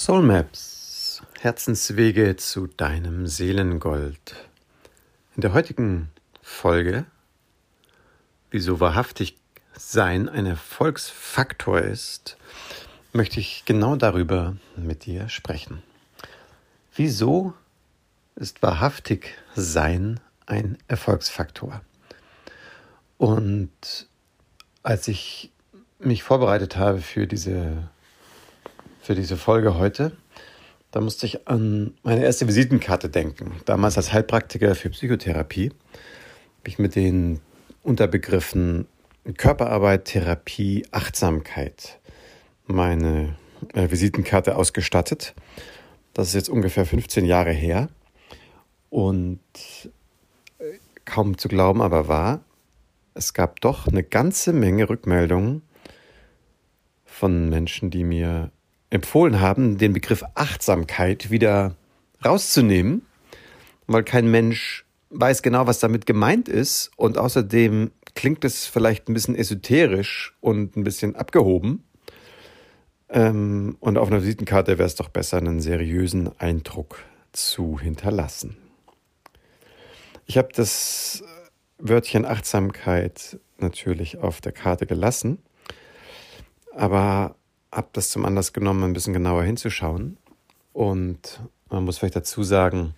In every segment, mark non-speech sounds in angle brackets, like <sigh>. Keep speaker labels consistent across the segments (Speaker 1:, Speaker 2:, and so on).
Speaker 1: Soul Maps, Herzenswege zu deinem Seelengold. In der heutigen Folge, wieso wahrhaftig sein ein Erfolgsfaktor ist, möchte ich genau darüber mit dir sprechen. Wieso ist wahrhaftig sein ein Erfolgsfaktor? Und als ich mich vorbereitet habe für diese für diese Folge heute. Da musste ich an meine erste Visitenkarte denken. Damals als Heilpraktiker für Psychotherapie habe ich mit den Unterbegriffen Körperarbeit, Therapie, Achtsamkeit meine äh, Visitenkarte ausgestattet. Das ist jetzt ungefähr 15 Jahre her. Und äh, kaum zu glauben, aber wahr, es gab doch eine ganze Menge Rückmeldungen von Menschen, die mir empfohlen haben, den Begriff Achtsamkeit wieder rauszunehmen, weil kein Mensch weiß genau, was damit gemeint ist und außerdem klingt es vielleicht ein bisschen esoterisch und ein bisschen abgehoben. Ähm, und auf einer Visitenkarte wäre es doch besser, einen seriösen Eindruck zu hinterlassen. Ich habe das Wörtchen Achtsamkeit natürlich auf der Karte gelassen, aber habe das zum Anlass genommen, ein bisschen genauer hinzuschauen. Und man muss vielleicht dazu sagen,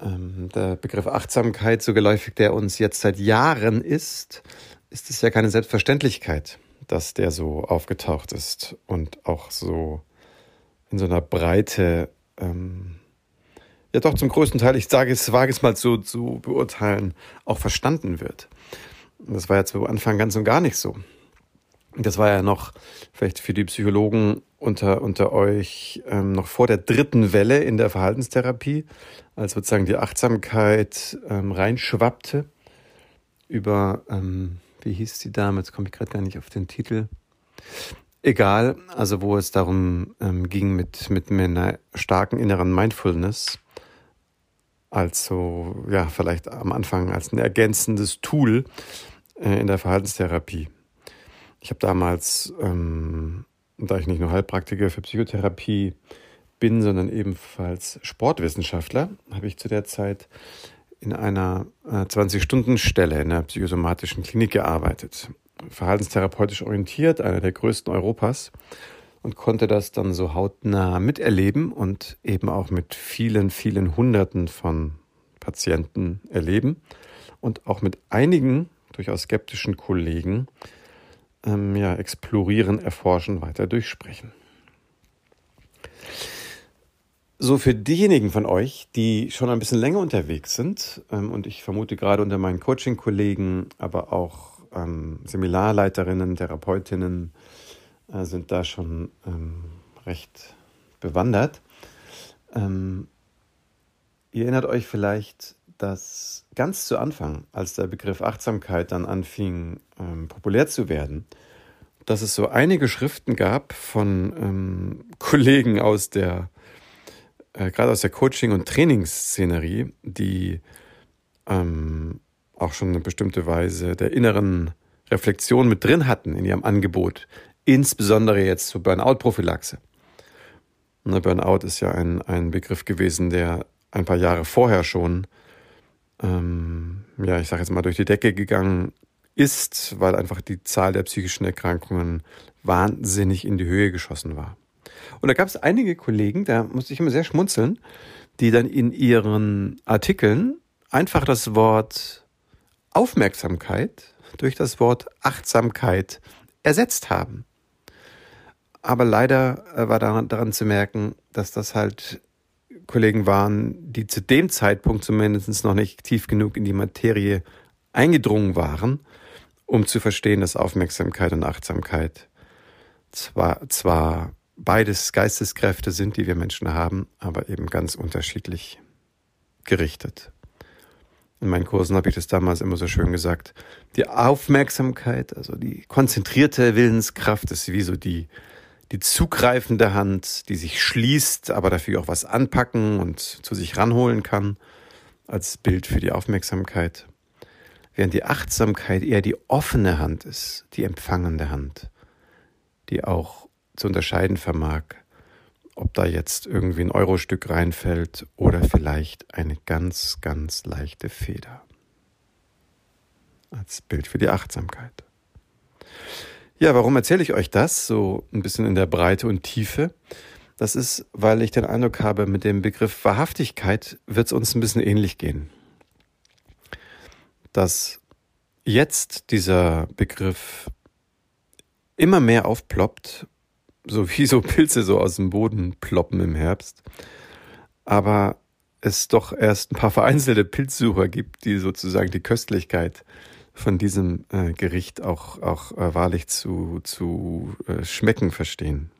Speaker 1: ähm, der Begriff Achtsamkeit, so geläufig der uns jetzt seit Jahren ist, ist es ja keine Selbstverständlichkeit, dass der so aufgetaucht ist und auch so in so einer Breite, ähm, ja doch zum größten Teil, ich sage es, wage es mal so zu beurteilen, auch verstanden wird. Das war ja zu Anfang ganz und gar nicht so. Das war ja noch vielleicht für die Psychologen unter, unter euch ähm, noch vor der dritten Welle in der Verhaltenstherapie, als sozusagen die Achtsamkeit ähm, reinschwappte über, ähm, wie hieß die Dame, jetzt komme ich gerade gar nicht auf den Titel. Egal, also wo es darum ähm, ging mit, mit einer starken inneren Mindfulness, also ja, vielleicht am Anfang als ein ergänzendes Tool äh, in der Verhaltenstherapie. Ich habe damals, ähm, da ich nicht nur Heilpraktiker für Psychotherapie bin, sondern ebenfalls Sportwissenschaftler, habe ich zu der Zeit in einer äh, 20-Stunden-Stelle in der psychosomatischen Klinik gearbeitet. Verhaltenstherapeutisch orientiert, einer der größten Europas und konnte das dann so hautnah miterleben und eben auch mit vielen, vielen Hunderten von Patienten erleben und auch mit einigen durchaus skeptischen Kollegen ähm, ja, explorieren, erforschen, weiter durchsprechen. So für diejenigen von euch, die schon ein bisschen länger unterwegs sind, ähm, und ich vermute gerade unter meinen Coaching-Kollegen, aber auch ähm, Seminarleiterinnen, Therapeutinnen äh, sind da schon ähm, recht bewandert. Ähm, ihr erinnert euch vielleicht dass ganz zu Anfang, als der Begriff Achtsamkeit dann anfing ähm, populär zu werden, dass es so einige Schriften gab von ähm, <laughs> Kollegen aus der, äh, gerade aus der Coaching- und Trainingsszenerie, die ähm, auch schon eine bestimmte Weise der inneren Reflexion mit drin hatten in ihrem Angebot, insbesondere jetzt zur Burnout-Prophylaxe. Ne, Burnout ist ja ein, ein Begriff gewesen, der ein paar Jahre vorher schon ähm, ja, ich sage jetzt mal, durch die Decke gegangen ist, weil einfach die Zahl der psychischen Erkrankungen wahnsinnig in die Höhe geschossen war. Und da gab es einige Kollegen, da musste ich immer sehr schmunzeln, die dann in ihren Artikeln einfach das Wort Aufmerksamkeit durch das Wort Achtsamkeit ersetzt haben. Aber leider äh, war daran, daran zu merken, dass das halt Kollegen waren, die zu dem Zeitpunkt zumindest noch nicht tief genug in die Materie eingedrungen waren, um zu verstehen, dass Aufmerksamkeit und Achtsamkeit zwar, zwar beides Geisteskräfte sind, die wir Menschen haben, aber eben ganz unterschiedlich gerichtet. In meinen Kursen habe ich das damals immer so schön gesagt. Die Aufmerksamkeit, also die konzentrierte Willenskraft ist wie so die die zugreifende Hand, die sich schließt, aber dafür auch was anpacken und zu sich ranholen kann, als Bild für die Aufmerksamkeit. Während die Achtsamkeit eher die offene Hand ist, die empfangende Hand, die auch zu unterscheiden vermag, ob da jetzt irgendwie ein Eurostück reinfällt oder vielleicht eine ganz, ganz leichte Feder. Als Bild für die Achtsamkeit. Ja, warum erzähle ich euch das so ein bisschen in der Breite und Tiefe? Das ist, weil ich den Eindruck habe, mit dem Begriff Wahrhaftigkeit wird es uns ein bisschen ähnlich gehen. Dass jetzt dieser Begriff immer mehr aufploppt, so wie so Pilze so aus dem Boden ploppen im Herbst, aber es doch erst ein paar vereinzelte Pilzsucher gibt, die sozusagen die Köstlichkeit von diesem äh, Gericht auch, auch äh, wahrlich zu, zu äh, schmecken verstehen.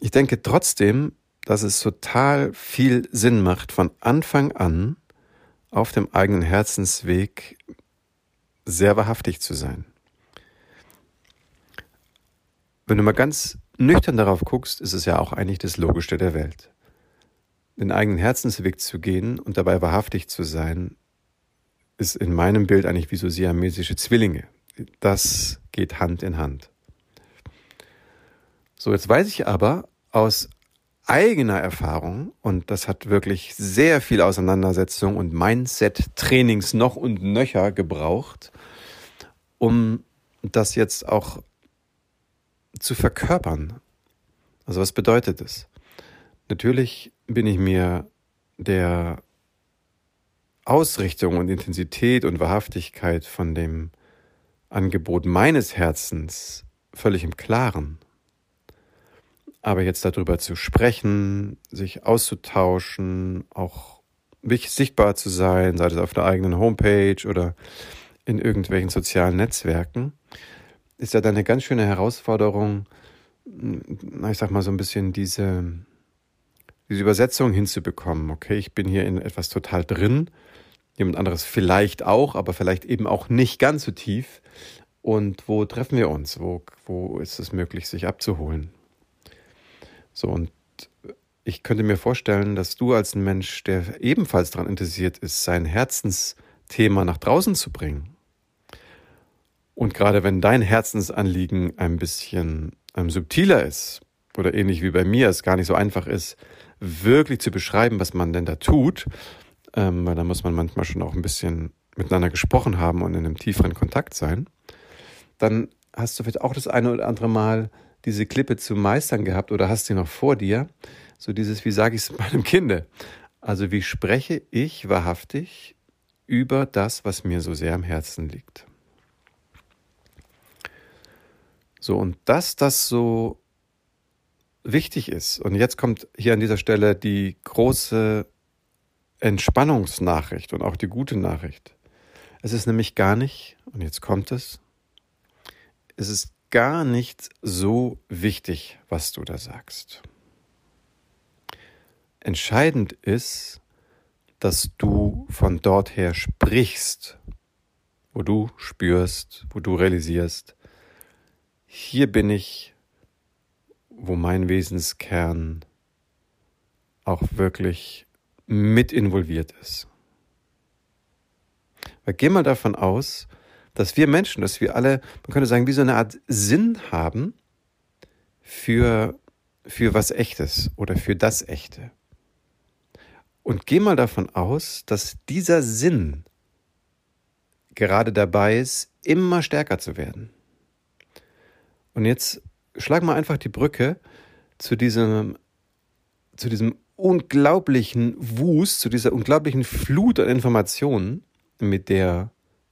Speaker 1: Ich denke trotzdem, dass es total viel Sinn macht, von Anfang an auf dem eigenen Herzensweg sehr wahrhaftig zu sein. Wenn du mal ganz nüchtern darauf guckst, ist es ja auch eigentlich das Logischste der Welt. Den eigenen Herzensweg zu gehen und dabei wahrhaftig zu sein, ist in meinem Bild eigentlich wie so siamesische Zwillinge. Das geht Hand in Hand. So, jetzt weiß ich aber aus eigener Erfahrung, und das hat wirklich sehr viel Auseinandersetzung und Mindset-Trainings noch und nöcher gebraucht, um das jetzt auch zu verkörpern. Also was bedeutet es? Natürlich bin ich mir der Ausrichtung und Intensität und Wahrhaftigkeit von dem Angebot meines Herzens völlig im Klaren. Aber jetzt darüber zu sprechen, sich auszutauschen, auch sichtbar zu sein, sei es auf der eigenen Homepage oder in irgendwelchen sozialen Netzwerken, ist ja dann eine ganz schöne Herausforderung, ich sag mal so ein bisschen diese, diese Übersetzung hinzubekommen. Okay, ich bin hier in etwas total drin jemand anderes vielleicht auch, aber vielleicht eben auch nicht ganz so tief. Und wo treffen wir uns? Wo, wo ist es möglich, sich abzuholen? So, und ich könnte mir vorstellen, dass du als ein Mensch, der ebenfalls daran interessiert ist, sein Herzensthema nach draußen zu bringen. Und gerade wenn dein Herzensanliegen ein bisschen ähm, subtiler ist oder ähnlich wie bei mir es gar nicht so einfach ist, wirklich zu beschreiben, was man denn da tut, ähm, weil da muss man manchmal schon auch ein bisschen miteinander gesprochen haben und in einem tieferen Kontakt sein, dann hast du vielleicht auch das eine oder andere Mal diese Klippe zu meistern gehabt oder hast sie noch vor dir. So dieses, wie sage ich es <laughs> meinem Kinde? Also wie spreche ich wahrhaftig über das, was mir so sehr am Herzen liegt? So, und dass das so wichtig ist, und jetzt kommt hier an dieser Stelle die große Entspannungsnachricht und auch die gute Nachricht. Es ist nämlich gar nicht, und jetzt kommt es, es ist gar nicht so wichtig, was du da sagst. Entscheidend ist, dass du von dort her sprichst, wo du spürst, wo du realisierst, hier bin ich, wo mein Wesenskern auch wirklich mit involviert ist. Weil geh mal davon aus, dass wir Menschen, dass wir alle, man könnte sagen, wie so eine Art Sinn haben für, für was Echtes oder für das Echte. Und geh mal davon aus, dass dieser Sinn gerade dabei ist, immer stärker zu werden. Und jetzt schlag mal einfach die Brücke zu diesem, zu diesem unglaublichen Wust, zu dieser unglaublichen Flut an Informationen, mit der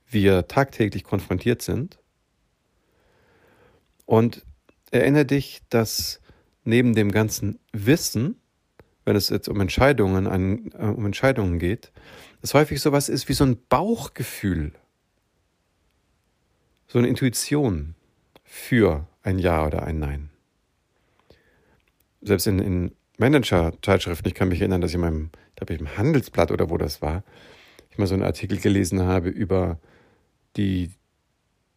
Speaker 1: wir tagtäglich konfrontiert sind. Und erinnere dich, dass neben dem ganzen Wissen, wenn es jetzt um Entscheidungen, an, äh, um Entscheidungen geht, es häufig sowas ist wie so ein Bauchgefühl, so eine Intuition für ein Ja oder ein Nein. Selbst in, in Manager-Zeitschriften. Ich kann mich erinnern, dass ich in meinem, ich glaube, im Handelsblatt oder wo das war, ich mal so einen Artikel gelesen habe über die,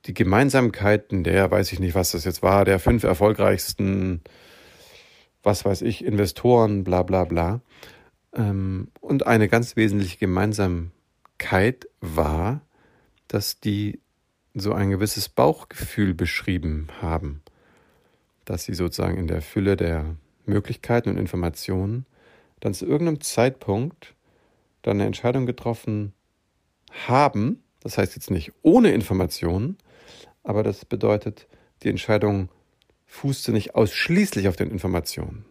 Speaker 1: die Gemeinsamkeiten der, weiß ich nicht, was das jetzt war, der fünf erfolgreichsten, was weiß ich, Investoren, bla bla bla. Ähm, und eine ganz wesentliche Gemeinsamkeit war, dass die so ein gewisses Bauchgefühl beschrieben haben, dass sie sozusagen in der Fülle der Möglichkeiten und Informationen dann zu irgendeinem Zeitpunkt dann eine Entscheidung getroffen haben. Das heißt jetzt nicht ohne Informationen, aber das bedeutet, die Entscheidung fußte nicht ausschließlich auf den Informationen,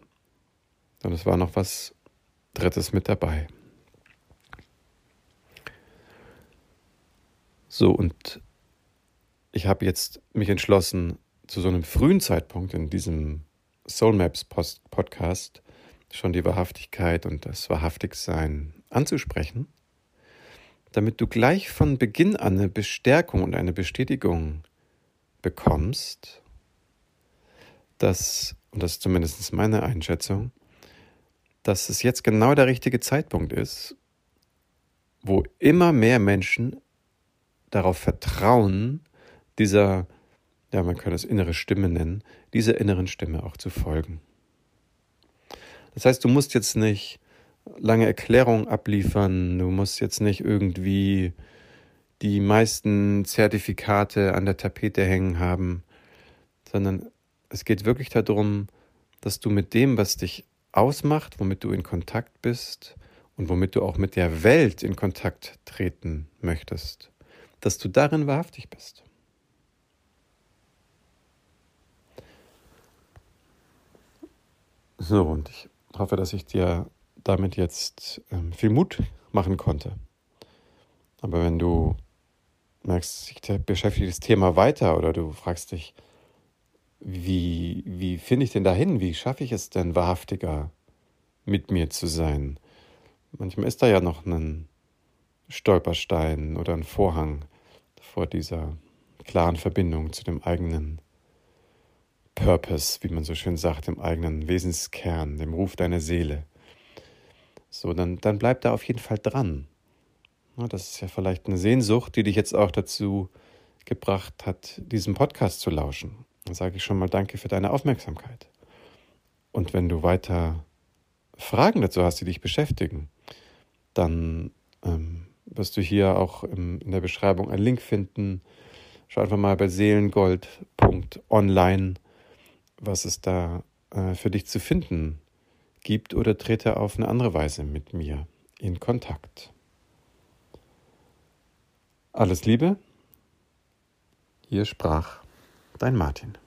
Speaker 1: sondern es war noch was Drittes mit dabei. So, und ich habe jetzt mich entschlossen, zu so einem frühen Zeitpunkt in diesem Soul Maps Podcast schon die Wahrhaftigkeit und das Wahrhaftigsein anzusprechen, damit du gleich von Beginn an eine Bestärkung und eine Bestätigung bekommst, dass, und das ist zumindest meine Einschätzung, dass es jetzt genau der richtige Zeitpunkt ist, wo immer mehr Menschen darauf vertrauen, dieser, ja, man kann es innere Stimme nennen, dieser inneren Stimme auch zu folgen. Das heißt, du musst jetzt nicht lange Erklärungen abliefern, du musst jetzt nicht irgendwie die meisten Zertifikate an der Tapete hängen haben, sondern es geht wirklich darum, dass du mit dem, was dich ausmacht, womit du in Kontakt bist und womit du auch mit der Welt in Kontakt treten möchtest, dass du darin wahrhaftig bist. So, und ich hoffe, dass ich dir damit jetzt ähm, viel Mut machen konnte. Aber wenn du merkst, sich beschäftigt das Thema weiter oder du fragst dich, wie, wie finde ich denn dahin? Wie schaffe ich es denn wahrhaftiger mit mir zu sein? Manchmal ist da ja noch ein Stolperstein oder ein Vorhang vor dieser klaren Verbindung zu dem eigenen Purpose, wie man so schön sagt, dem eigenen Wesenskern, dem Ruf deiner Seele. So, dann, dann bleib da auf jeden Fall dran. Das ist ja vielleicht eine Sehnsucht, die dich jetzt auch dazu gebracht hat, diesem Podcast zu lauschen. Dann sage ich schon mal Danke für deine Aufmerksamkeit. Und wenn du weiter Fragen dazu hast, die dich beschäftigen, dann ähm, wirst du hier auch im, in der Beschreibung einen Link finden. Schau einfach mal bei seelengold.online, was es da äh, für dich zu finden gibt oder trete auf eine andere Weise mit mir in Kontakt. Alles Liebe, hier sprach dein Martin.